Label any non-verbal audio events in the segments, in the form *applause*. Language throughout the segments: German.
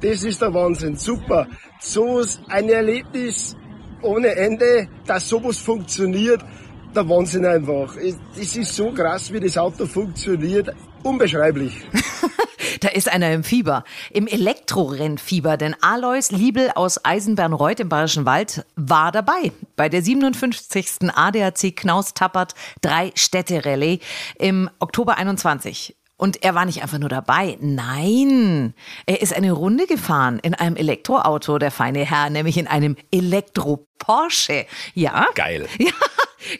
Das ist der Wahnsinn, super. So ein Erlebnis ohne Ende, dass sowas funktioniert, der Wahnsinn einfach. Es ist so krass, wie das Auto funktioniert. Unbeschreiblich. *laughs* da ist einer im Fieber, im Elektrorennfieber, denn Alois Liebel aus Eisenbernreuth im Bayerischen Wald war dabei bei der 57. ADAC Knaus Tappert drei Städte Rallye im Oktober 21. Und er war nicht einfach nur dabei. Nein, er ist eine Runde gefahren in einem Elektroauto, der feine Herr, nämlich in einem Elektro-Porsche. Ja. Geil. Ja.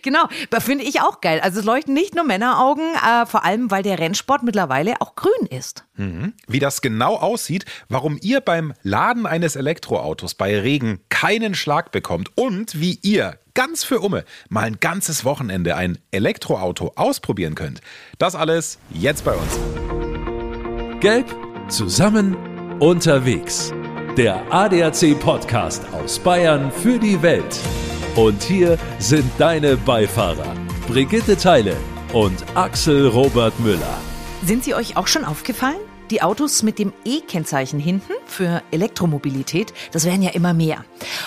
Genau, finde ich auch geil. Also es leuchten nicht nur Männeraugen, äh, vor allem weil der Rennsport mittlerweile auch grün ist. Mhm. Wie das genau aussieht, warum ihr beim Laden eines Elektroautos bei Regen keinen Schlag bekommt und wie ihr ganz für Umme mal ein ganzes Wochenende ein Elektroauto ausprobieren könnt. Das alles jetzt bei uns. Gelb zusammen unterwegs. Der ADAC Podcast aus Bayern für die Welt. Und hier sind deine Beifahrer, Brigitte Teile und Axel Robert Müller. Sind sie euch auch schon aufgefallen? Die Autos mit dem E-Kennzeichen hinten für Elektromobilität, das werden ja immer mehr.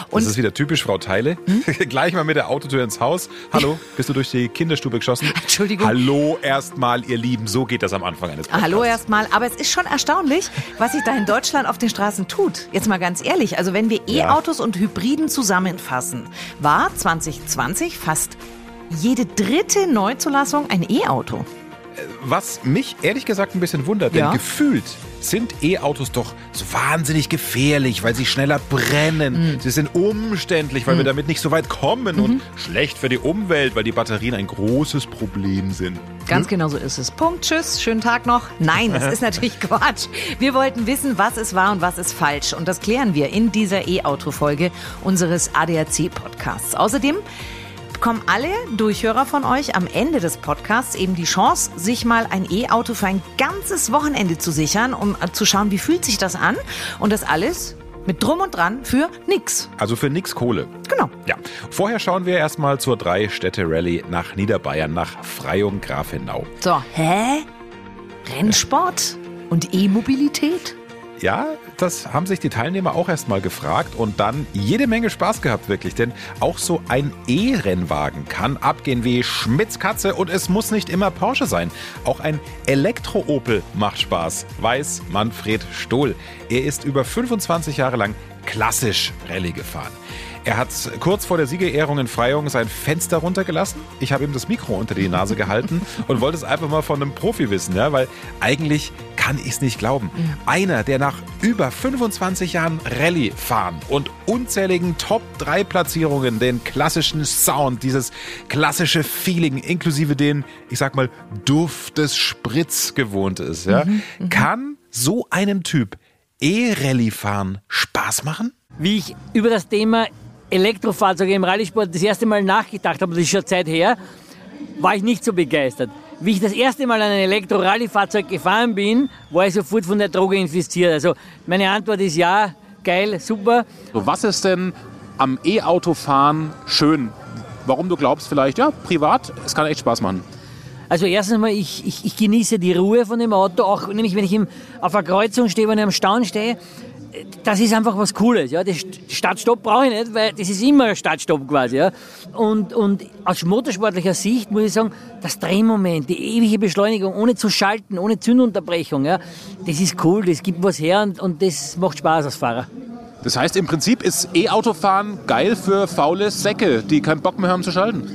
Und das ist wieder typisch, Frau Teile. Hm? *laughs* Gleich mal mit der Autotür ins Haus. Hallo, bist du durch die Kinderstube geschossen? *laughs* Entschuldigung. Hallo erstmal, ihr Lieben. So geht das am Anfang eines Podcasts. Hallo erstmal. Aber es ist schon erstaunlich, was sich da in Deutschland auf den Straßen tut. Jetzt mal ganz ehrlich. Also wenn wir E-Autos ja. und Hybriden zusammenfassen, war 2020 fast jede dritte Neuzulassung ein E-Auto. Was mich ehrlich gesagt ein bisschen wundert, ja. denn gefühlt sind E-Autos doch so wahnsinnig gefährlich, weil sie schneller brennen. Mhm. Sie sind umständlich, weil mhm. wir damit nicht so weit kommen mhm. und schlecht für die Umwelt, weil die Batterien ein großes Problem sind. Ganz hm? genau so ist es. Punkt, tschüss, schönen Tag noch. Nein, das *laughs* ist natürlich Quatsch. Wir wollten wissen, was ist wahr und was ist falsch. Und das klären wir in dieser E-Auto-Folge unseres ADAC-Podcasts. Außerdem bekommen alle Durchhörer von euch am Ende des Podcasts eben die Chance, sich mal ein E-Auto für ein ganzes Wochenende zu sichern, um zu schauen, wie fühlt sich das an. Und das alles mit Drum und Dran für nix. Also für nix Kohle. Genau. Ja. Vorher schauen wir erstmal zur Drei-Städte-Rallye nach Niederbayern, nach Freyung-Grafenau. So, hä? Rennsport und E-Mobilität? Ja, das haben sich die Teilnehmer auch erstmal gefragt und dann jede Menge Spaß gehabt, wirklich. Denn auch so ein E-Rennwagen kann abgehen wie Schmitzkatze und es muss nicht immer Porsche sein. Auch ein Elektro-Opel macht Spaß, weiß Manfred Stohl. Er ist über 25 Jahre lang klassisch Rallye gefahren. Er hat kurz vor der Siegerehrung in Freyung sein Fenster runtergelassen. Ich habe ihm das Mikro unter die Nase gehalten *laughs* und wollte es einfach mal von einem Profi wissen, ja, weil eigentlich kann ich es nicht glauben. Einer, der nach über 25 Jahren Rallye fahren und unzähligen Top-3-Platzierungen den klassischen Sound, dieses klassische Feeling, inklusive den, ich sag mal, Duft des Spritz gewohnt ist, ja, mhm, mhm. kann so einem Typ E-Rallye fahren Spaß machen? Wie ich über das Thema Elektrofahrzeuge im Rallye-Sport das erste Mal nachgedacht habe, das ist schon Zeit her, war ich nicht so begeistert. Wie ich das erste Mal an ein Elektro-Rallye-Fahrzeug gefahren bin, war ich sofort von der Droge infiziert. Also meine Antwort ist ja, geil, super. Was ist denn am E-Auto-Fahren schön? Warum du glaubst vielleicht, ja, privat, es kann echt Spaß machen. Also erstens mal, ich, ich, ich genieße die Ruhe von dem Auto, auch nämlich wenn ich im, auf einer Kreuzung stehe, wenn ich am Staunen stehe, das ist einfach was Cooles. Ja. Das Startstopp brauche ich nicht, weil das ist immer ein Startstopp quasi. Ja. Und, und aus motorsportlicher Sicht muss ich sagen, das Drehmoment, die ewige Beschleunigung, ohne zu schalten, ohne Zündunterbrechung, ja, das ist cool, das gibt was her und, und das macht Spaß als Fahrer. Das heißt, im Prinzip ist E-Autofahren geil für faule Säcke, die keinen Bock mehr haben zu schalten.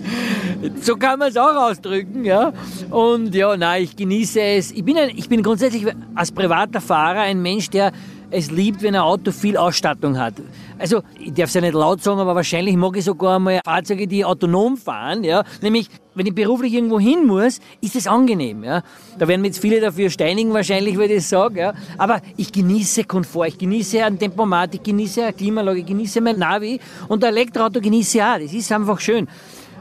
So kann man es auch ausdrücken, ja. Und ja, nein, ich genieße es. Ich bin, ein, ich bin grundsätzlich als privater Fahrer ein Mensch, der es liebt, wenn ein Auto viel Ausstattung hat. Also, ich darf es ja nicht laut sagen, aber wahrscheinlich mag ich sogar mal Fahrzeuge, die autonom fahren, ja. Nämlich, wenn ich beruflich irgendwo hin muss, ist es angenehm, ja. Da werden mir jetzt viele dafür steinigen wahrscheinlich, wenn ich das sage, ja. Aber ich genieße Komfort, ich genieße ein Tempomat, ich genieße eine Klimaanlage, ich genieße mein Navi und ein Elektroauto genieße ich auch. Das ist einfach schön.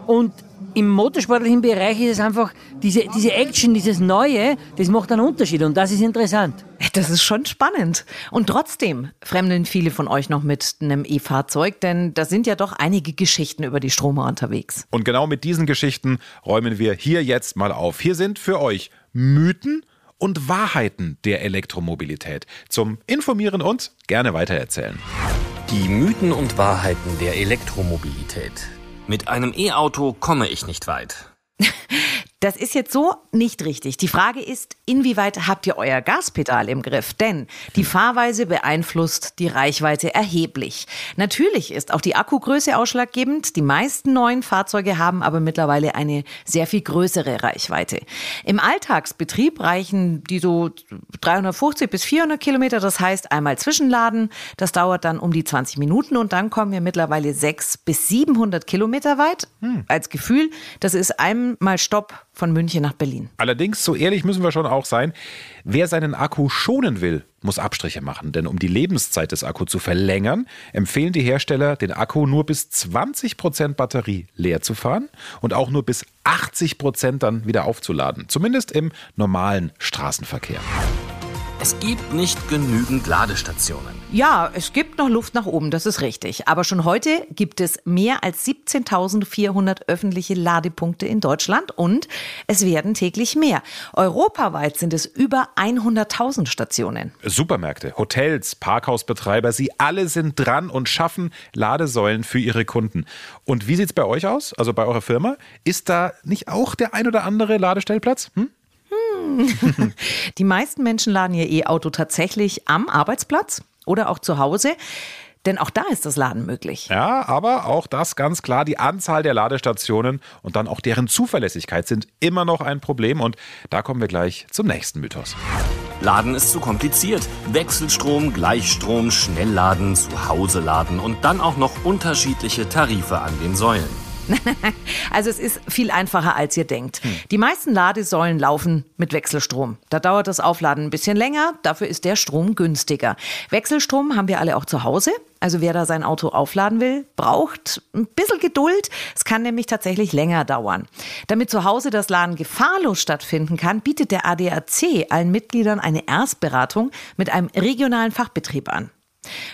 Und im motorsportlichen Bereich ist es einfach diese, diese Action, dieses Neue, das macht einen Unterschied und das ist interessant. Das ist schon spannend. Und trotzdem fremdeln viele von euch noch mit einem E-Fahrzeug, denn da sind ja doch einige Geschichten über die Stromer unterwegs. Und genau mit diesen Geschichten räumen wir hier jetzt mal auf. Hier sind für euch Mythen und Wahrheiten der Elektromobilität. Zum Informieren und gerne weitererzählen. Die Mythen und Wahrheiten der Elektromobilität. Mit einem E-Auto komme ich nicht weit. *laughs* Das ist jetzt so nicht richtig. Die Frage ist, inwieweit habt ihr euer Gaspedal im Griff? Denn die Fahrweise beeinflusst die Reichweite erheblich. Natürlich ist auch die Akkugröße ausschlaggebend. Die meisten neuen Fahrzeuge haben aber mittlerweile eine sehr viel größere Reichweite. Im Alltagsbetrieb reichen die so 350 bis 400 Kilometer. Das heißt einmal Zwischenladen. Das dauert dann um die 20 Minuten und dann kommen wir mittlerweile 600 bis 700 Kilometer weit. Hm. Als Gefühl, das ist einmal Stopp von München nach Berlin. Allerdings, so ehrlich müssen wir schon auch sein, wer seinen Akku schonen will, muss Abstriche machen. Denn um die Lebenszeit des Akkus zu verlängern, empfehlen die Hersteller, den Akku nur bis 20 Prozent Batterie leer zu fahren und auch nur bis 80 Prozent dann wieder aufzuladen. Zumindest im normalen Straßenverkehr. Es gibt nicht genügend Ladestationen. Ja, es gibt noch Luft nach oben, das ist richtig. Aber schon heute gibt es mehr als 17.400 öffentliche Ladepunkte in Deutschland und es werden täglich mehr. Europaweit sind es über 100.000 Stationen. Supermärkte, Hotels, Parkhausbetreiber, sie alle sind dran und schaffen Ladesäulen für ihre Kunden. Und wie sieht es bei euch aus, also bei eurer Firma? Ist da nicht auch der ein oder andere Ladestellplatz? Hm? *laughs* Die meisten Menschen laden ihr E-Auto tatsächlich am Arbeitsplatz oder auch zu Hause. Denn auch da ist das Laden möglich. Ja, aber auch das ganz klar, die Anzahl der Ladestationen und dann auch deren Zuverlässigkeit sind immer noch ein Problem. Und da kommen wir gleich zum nächsten Mythos. Laden ist zu kompliziert. Wechselstrom, Gleichstrom, Schnellladen, zu Hause laden und dann auch noch unterschiedliche Tarife an den Säulen. *laughs* also es ist viel einfacher, als ihr denkt. Hm. Die meisten Ladesäulen laufen mit Wechselstrom. Da dauert das Aufladen ein bisschen länger, dafür ist der Strom günstiger. Wechselstrom haben wir alle auch zu Hause. Also wer da sein Auto aufladen will, braucht ein bisschen Geduld. Es kann nämlich tatsächlich länger dauern. Damit zu Hause das Laden gefahrlos stattfinden kann, bietet der ADAC allen Mitgliedern eine Erstberatung mit einem regionalen Fachbetrieb an.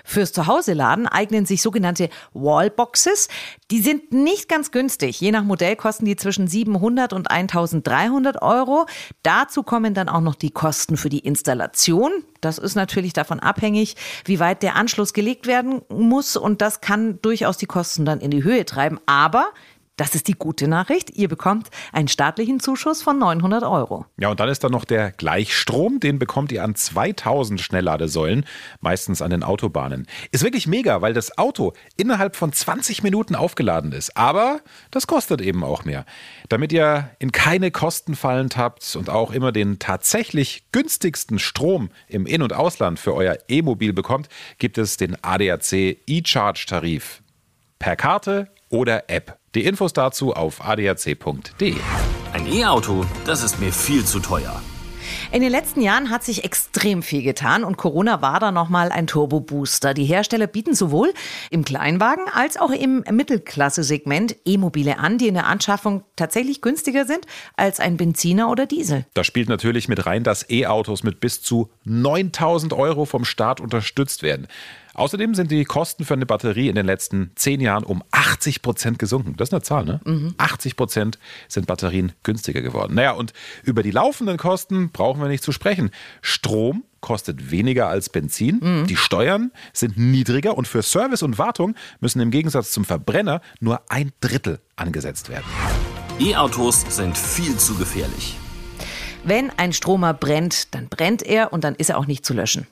Fürs Zuhause-Laden eignen sich sogenannte Wallboxes. Die sind nicht ganz günstig. Je nach Modell kosten die zwischen 700 und 1300 Euro. Dazu kommen dann auch noch die Kosten für die Installation. Das ist natürlich davon abhängig, wie weit der Anschluss gelegt werden muss. Und das kann durchaus die Kosten dann in die Höhe treiben. Aber das ist die gute Nachricht. Ihr bekommt einen staatlichen Zuschuss von 900 Euro. Ja, und dann ist da noch der Gleichstrom. Den bekommt ihr an 2000 Schnellladesäulen, meistens an den Autobahnen. Ist wirklich mega, weil das Auto innerhalb von 20 Minuten aufgeladen ist. Aber das kostet eben auch mehr. Damit ihr in keine Kosten fallend habt und auch immer den tatsächlich günstigsten Strom im In- und Ausland für euer E-Mobil bekommt, gibt es den ADAC E-Charge-Tarif. Per Karte oder App. Die Infos dazu auf adac.de. Ein E-Auto, das ist mir viel zu teuer. In den letzten Jahren hat sich extrem viel getan und Corona war da nochmal ein Turbo-Booster. Die Hersteller bieten sowohl im Kleinwagen als auch im Mittelklasse-Segment E-Mobile an, die in der Anschaffung tatsächlich günstiger sind als ein Benziner oder Diesel. Da spielt natürlich mit rein, dass E-Autos mit bis zu 9000 Euro vom Staat unterstützt werden. Außerdem sind die Kosten für eine Batterie in den letzten zehn Jahren um 80 Prozent gesunken. Das ist eine Zahl, ne? Mhm. 80 Prozent sind Batterien günstiger geworden. Naja, und über die laufenden Kosten brauchen wir nicht zu sprechen. Strom kostet weniger als Benzin. Mhm. Die Steuern sind niedriger und für Service und Wartung müssen im Gegensatz zum Verbrenner nur ein Drittel angesetzt werden. E-Autos sind viel zu gefährlich. Wenn ein Stromer brennt, dann brennt er und dann ist er auch nicht zu löschen.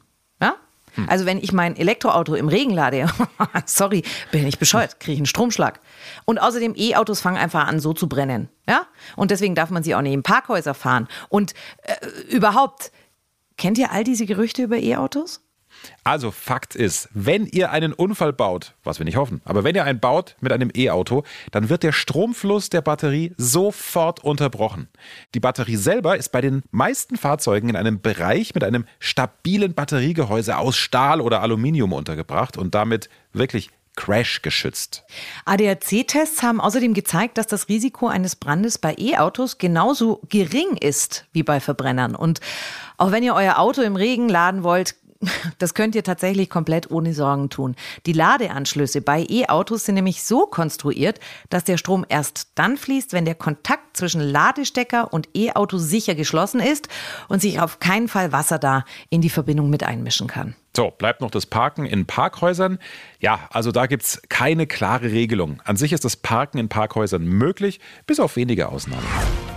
Hm. Also wenn ich mein Elektroauto im Regen lade, *laughs* sorry, bin ich bescheuert, kriege ich einen Stromschlag. Und außerdem E-Autos fangen einfach an, so zu brennen. Ja? Und deswegen darf man sie auch in Parkhäuser fahren. Und äh, überhaupt, kennt ihr all diese Gerüchte über E-Autos? Also Fakt ist, wenn ihr einen Unfall baut, was wir nicht hoffen, aber wenn ihr einen baut mit einem E-Auto, dann wird der Stromfluss der Batterie sofort unterbrochen. Die Batterie selber ist bei den meisten Fahrzeugen in einem Bereich mit einem stabilen Batteriegehäuse aus Stahl oder Aluminium untergebracht und damit wirklich Crash geschützt. ADAC-Tests haben außerdem gezeigt, dass das Risiko eines Brandes bei E-Autos genauso gering ist wie bei Verbrennern. Und auch wenn ihr euer Auto im Regen laden wollt, das könnt ihr tatsächlich komplett ohne Sorgen tun. Die Ladeanschlüsse bei E-Autos sind nämlich so konstruiert, dass der Strom erst dann fließt, wenn der Kontakt zwischen Ladestecker und E-Auto sicher geschlossen ist und sich auf keinen Fall Wasser da in die Verbindung mit einmischen kann. So, bleibt noch das Parken in Parkhäusern. Ja, also da gibt es keine klare Regelung. An sich ist das Parken in Parkhäusern möglich, bis auf wenige Ausnahmen.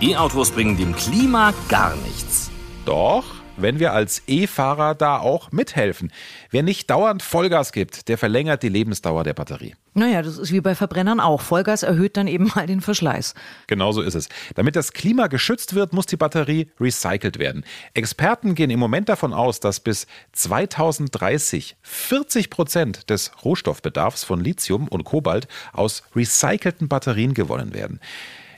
E-Autos bringen dem Klima gar nichts. Doch, wenn wir als E-Fahrer da auch mithelfen. Wer nicht dauernd Vollgas gibt, der verlängert die Lebensdauer der Batterie. Naja, das ist wie bei Verbrennern auch. Vollgas erhöht dann eben mal den Verschleiß. Genauso ist es. Damit das Klima geschützt wird, muss die Batterie recycelt werden. Experten gehen im Moment davon aus, dass bis 2030 40 Prozent des Rohstoffbedarfs von Lithium und Kobalt aus recycelten Batterien gewonnen werden.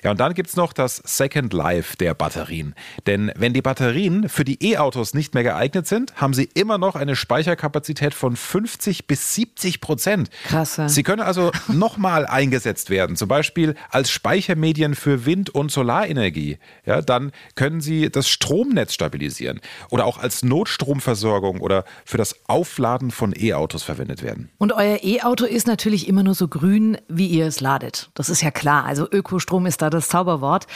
Ja, und dann gibt es noch das Second Life der Batterien. Denn wenn die Batterien für die E-Autos nicht mehr geeignet sind, haben sie immer noch eine Speicherkapazität von 50 bis 70 Prozent. Krasse. Sie können also *laughs* nochmal eingesetzt werden, zum Beispiel als Speichermedien für Wind- und Solarenergie. Ja, dann können sie das Stromnetz stabilisieren oder auch als Notstromversorgung oder für das Aufladen von E-Autos verwendet werden. Und euer E-Auto ist natürlich immer nur so grün, wie ihr es ladet. Das ist ja klar. Also Ökostrom ist da das Zauberwort.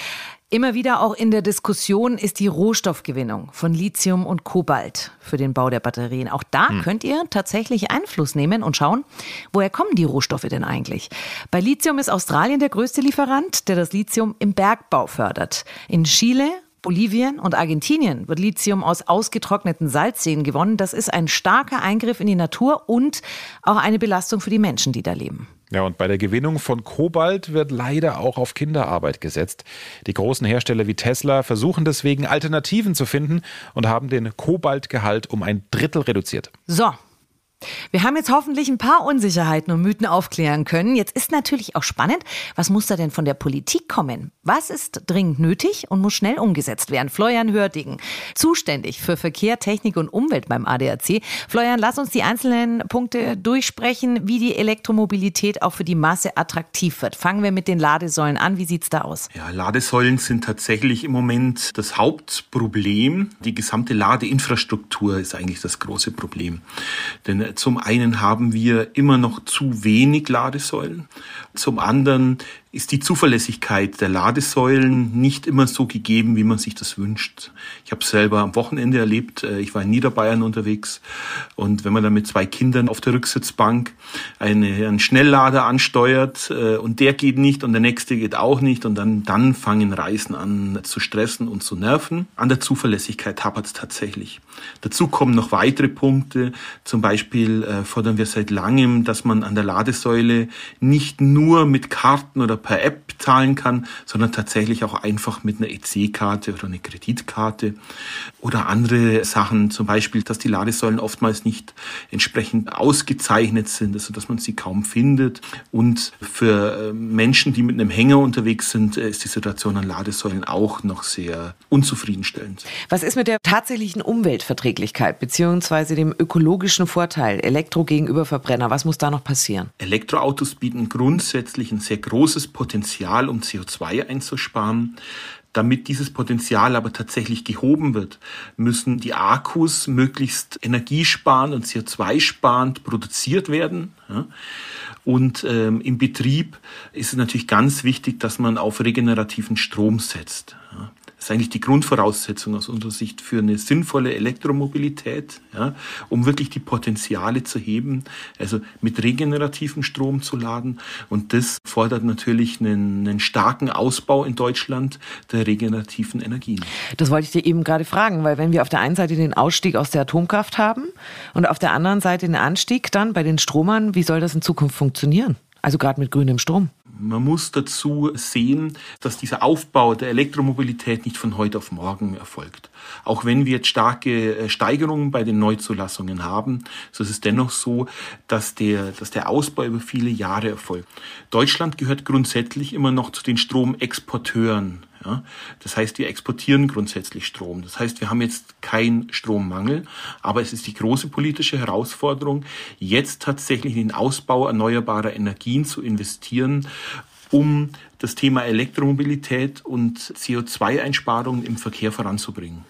Immer wieder auch in der Diskussion ist die Rohstoffgewinnung von Lithium und Kobalt für den Bau der Batterien. Auch da hm. könnt ihr tatsächlich Einfluss nehmen und schauen, woher kommen die Rohstoffe denn eigentlich? Bei Lithium ist Australien der größte Lieferant, der das Lithium im Bergbau fördert. In Chile Bolivien und Argentinien wird Lithium aus ausgetrockneten Salzseen gewonnen. Das ist ein starker Eingriff in die Natur und auch eine Belastung für die Menschen, die da leben. Ja, und bei der Gewinnung von Kobalt wird leider auch auf Kinderarbeit gesetzt. Die großen Hersteller wie Tesla versuchen deswegen Alternativen zu finden und haben den Kobaltgehalt um ein Drittel reduziert. So, wir haben jetzt hoffentlich ein paar Unsicherheiten und Mythen aufklären können. Jetzt ist natürlich auch spannend, was muss da denn von der Politik kommen? Was ist dringend nötig und muss schnell umgesetzt werden? Florian Hördigen, zuständig für Verkehr, Technik und Umwelt beim ADAC. Florian, lass uns die einzelnen Punkte durchsprechen, wie die Elektromobilität auch für die Masse attraktiv wird. Fangen wir mit den Ladesäulen an. Wie sieht's da aus? Ja, Ladesäulen sind tatsächlich im Moment das Hauptproblem. Die gesamte Ladeinfrastruktur ist eigentlich das große Problem. Denn zum einen haben wir immer noch zu wenig Ladesäulen. Zum anderen ist die Zuverlässigkeit der Ladesäulen nicht immer so gegeben, wie man sich das wünscht. Ich habe selber am Wochenende erlebt, äh, ich war in Niederbayern unterwegs und wenn man dann mit zwei Kindern auf der Rücksitzbank eine, einen Schnelllader ansteuert äh, und der geht nicht und der nächste geht auch nicht und dann, dann fangen Reisen an zu stressen und zu nerven. An der Zuverlässigkeit hapert es tatsächlich. Dazu kommen noch weitere Punkte. Zum Beispiel äh, fordern wir seit langem, dass man an der Ladesäule nicht nur mit Karten oder per App zahlen kann, sondern tatsächlich auch einfach mit einer EC-Karte oder einer Kreditkarte oder andere Sachen, zum Beispiel, dass die Ladesäulen oftmals nicht entsprechend ausgezeichnet sind, also dass man sie kaum findet. Und für äh, Menschen, die mit einem Hänger unterwegs sind, äh, ist die Situation an Ladesäulen auch noch sehr unzufriedenstellend. Was ist mit der tatsächlichen Umweltverträglichkeit beziehungsweise dem ökologischen Vorteil Elektro gegenüber Verbrenner? Was muss da noch passieren? Elektroautos bieten grundsätzlich ein sehr großes Potenzial, um CO2 einzusparen. Damit dieses Potenzial aber tatsächlich gehoben wird, müssen die Akkus möglichst energiesparend und CO2-sparend produziert werden. Und ähm, im Betrieb ist es natürlich ganz wichtig, dass man auf regenerativen Strom setzt. Das ist eigentlich die Grundvoraussetzung aus unserer Sicht für eine sinnvolle Elektromobilität, ja, um wirklich die Potenziale zu heben, also mit regenerativem Strom zu laden. Und das fordert natürlich einen, einen starken Ausbau in Deutschland der regenerativen Energien. Das wollte ich dir eben gerade fragen, weil wenn wir auf der einen Seite den Ausstieg aus der Atomkraft haben und auf der anderen Seite den Anstieg dann bei den Stromern, wie soll das in Zukunft funktionieren? Also gerade mit grünem Strom. Man muss dazu sehen, dass dieser Aufbau der Elektromobilität nicht von heute auf morgen erfolgt. Auch wenn wir jetzt starke äh, Steigerungen bei den Neuzulassungen haben, so ist es dennoch so, dass der, dass der Ausbau über viele Jahre erfolgt. Deutschland gehört grundsätzlich immer noch zu den Stromexporteuren ja, das heißt, wir exportieren grundsätzlich Strom. Das heißt, wir haben jetzt keinen Strommangel, aber es ist die große politische Herausforderung, jetzt tatsächlich in den Ausbau erneuerbarer Energien zu investieren, um das Thema Elektromobilität und CO2-Einsparungen im Verkehr voranzubringen.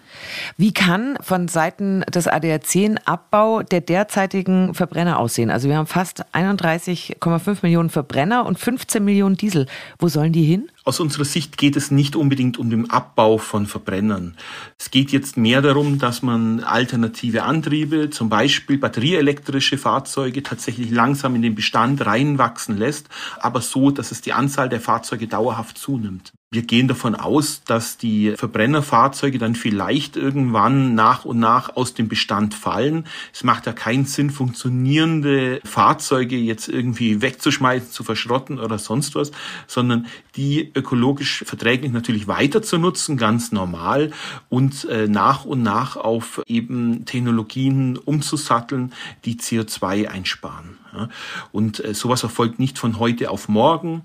Wie kann von Seiten des ADAC ein Abbau der derzeitigen Verbrenner aussehen? Also wir haben fast 31,5 Millionen Verbrenner und 15 Millionen Diesel. Wo sollen die hin? Aus unserer Sicht geht es nicht unbedingt um den Abbau von Verbrennern. Es geht jetzt mehr darum, dass man alternative Antriebe, zum Beispiel batterieelektrische Fahrzeuge, tatsächlich langsam in den Bestand reinwachsen lässt, aber so, dass es die Anzahl der Fahrzeuge dauerhaft zunimmt. Wir gehen davon aus, dass die Verbrennerfahrzeuge dann vielleicht irgendwann nach und nach aus dem Bestand fallen. Es macht ja keinen Sinn, funktionierende Fahrzeuge jetzt irgendwie wegzuschmeißen, zu verschrotten oder sonst was, sondern die ökologisch verträglich natürlich weiter zu nutzen, ganz normal und äh, nach und nach auf eben Technologien umzusatteln, die CO2 einsparen. Und äh, sowas erfolgt nicht von heute auf morgen.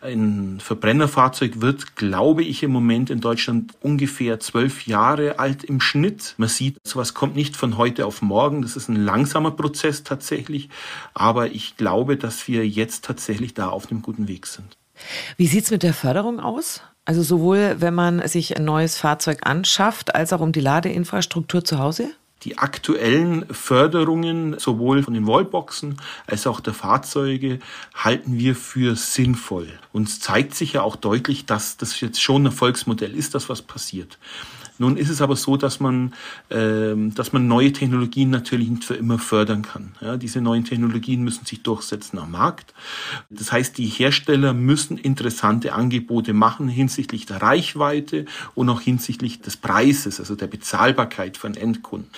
Ein Verbrennerfahrzeug wird, glaube ich, im Moment in Deutschland ungefähr zwölf Jahre alt im Schnitt. Man sieht, sowas kommt nicht von heute auf morgen. Das ist ein langsamer Prozess tatsächlich. Aber ich glaube, dass wir jetzt tatsächlich da auf einem guten Weg sind. Wie sieht's mit der Förderung aus? Also sowohl, wenn man sich ein neues Fahrzeug anschafft, als auch um die Ladeinfrastruktur zu Hause? Die aktuellen Förderungen sowohl von den Wallboxen als auch der Fahrzeuge halten wir für sinnvoll. Uns zeigt sich ja auch deutlich, dass das jetzt schon ein Erfolgsmodell ist, dass was passiert. Nun ist es aber so, dass man, ähm, dass man neue Technologien natürlich nicht für immer fördern kann. Ja, diese neuen Technologien müssen sich durchsetzen am Markt. Das heißt, die Hersteller müssen interessante Angebote machen hinsichtlich der Reichweite und auch hinsichtlich des Preises, also der Bezahlbarkeit von Endkunden.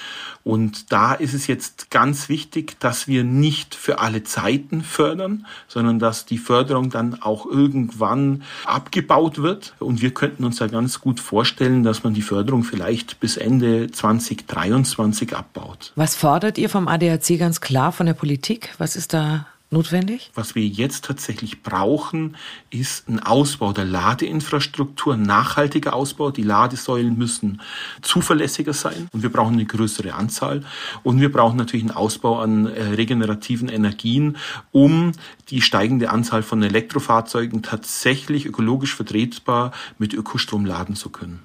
Und da ist es jetzt ganz wichtig, dass wir nicht für alle Zeiten fördern, sondern dass die Förderung dann auch irgendwann abgebaut wird. Und wir könnten uns ja ganz gut vorstellen, dass man die Förderung vielleicht bis Ende 2023 abbaut. Was fordert ihr vom ADAC ganz klar von der Politik? Was ist da notwendig? Was wir jetzt tatsächlich brauchen, ist ein Ausbau der Ladeinfrastruktur, ein nachhaltiger Ausbau. Die Ladesäulen müssen zuverlässiger sein und wir brauchen eine größere Anzahl. Und wir brauchen natürlich einen Ausbau an äh, regenerativen Energien, um die steigende Anzahl von Elektrofahrzeugen tatsächlich ökologisch vertretbar mit Ökostrom laden zu können.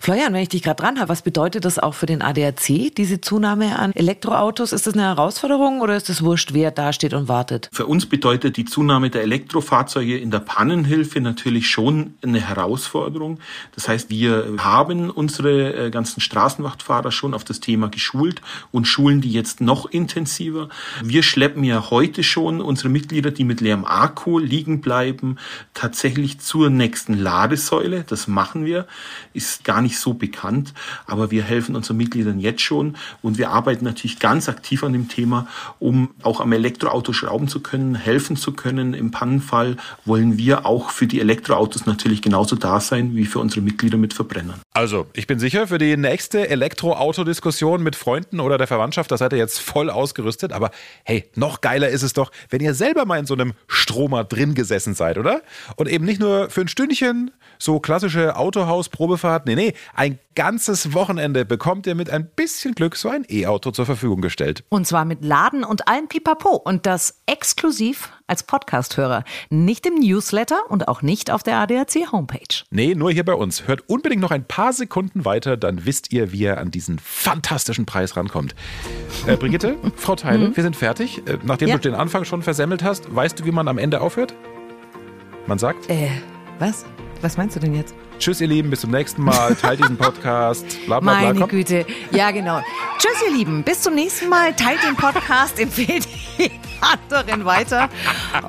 Florian, wenn ich dich gerade dran habe, was bedeutet das auch für den ADAC, diese Zunahme an Elektroautos? Ist das eine Herausforderung oder ist es wurscht, wer da steht und wartet? Für uns bedeutet die Zunahme der Elektrofahrzeuge in der Pannenhilfe natürlich schon eine Herausforderung. Das heißt, wir haben unsere äh, ganzen Straßenwachtfahrer schon auf das Thema geschult und schulen die jetzt noch intensiver. Wir schleppen ja heute schon unsere Mitglieder, die mit leerem Akku liegen bleiben, tatsächlich zur nächsten Ladesäule. Das machen wir. Ist gar nicht so bekannt, aber wir helfen unseren Mitgliedern jetzt schon und wir arbeiten natürlich ganz aktiv an dem Thema, um auch am Elektroauto schrauben zu können, helfen zu können. Im Pannenfall wollen wir auch für die Elektroautos natürlich genauso da sein wie für unsere Mitglieder mit Verbrennern. Also, ich bin sicher, für die nächste Elektroautodiskussion mit Freunden oder der Verwandtschaft, da seid ihr jetzt voll ausgerüstet. Aber hey, noch geiler ist es doch, wenn ihr selber mal in so einem Stromer drin gesessen seid, oder? Und eben nicht nur für ein Stündchen, so klassische Autohaus-Probefahrt. Nee, nee, ein ganzes Wochenende bekommt ihr mit ein bisschen Glück so ein E-Auto zur Verfügung gestellt. Und zwar mit Laden und allem Pipapo. Und das exklusiv als Podcast-Hörer. Nicht im Newsletter und auch nicht auf der ADAC-Homepage. Nee, nur hier bei uns. Hört unbedingt noch ein paar Sekunden weiter, dann wisst ihr, wie ihr an diesen fantastischen Preis rankommt. Äh, Brigitte, *laughs* Frau Teile, mhm. wir sind fertig. Äh, nachdem ja. du den Anfang schon versemmelt hast, weißt du, wie man am Ende aufhört? Man sagt? Äh, was? Was meinst du denn jetzt? Tschüss, ihr Lieben, bis zum nächsten Mal. Teilt diesen Podcast. Bla, bla, bla. Meine Komm. Güte. Ja, genau. Tschüss, ihr Lieben. Bis zum nächsten Mal. Teilt den Podcast, empfehlt *laughs* die anderen weiter.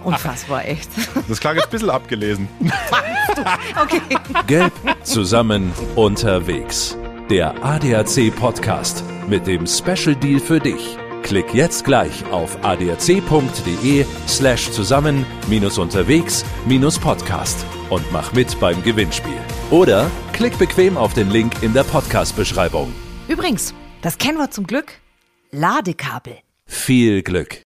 Unfassbar, echt. Das klang jetzt ein bisschen abgelesen. *laughs* okay. Gelb zusammen unterwegs. Der ADAC Podcast mit dem Special Deal für dich. Klick jetzt gleich auf adac.de slash zusammen minus unterwegs minus Podcast und mach mit beim Gewinnspiel. Oder klick bequem auf den Link in der Podcast-Beschreibung. Übrigens, das kennen wir zum Glück. Ladekabel. Viel Glück!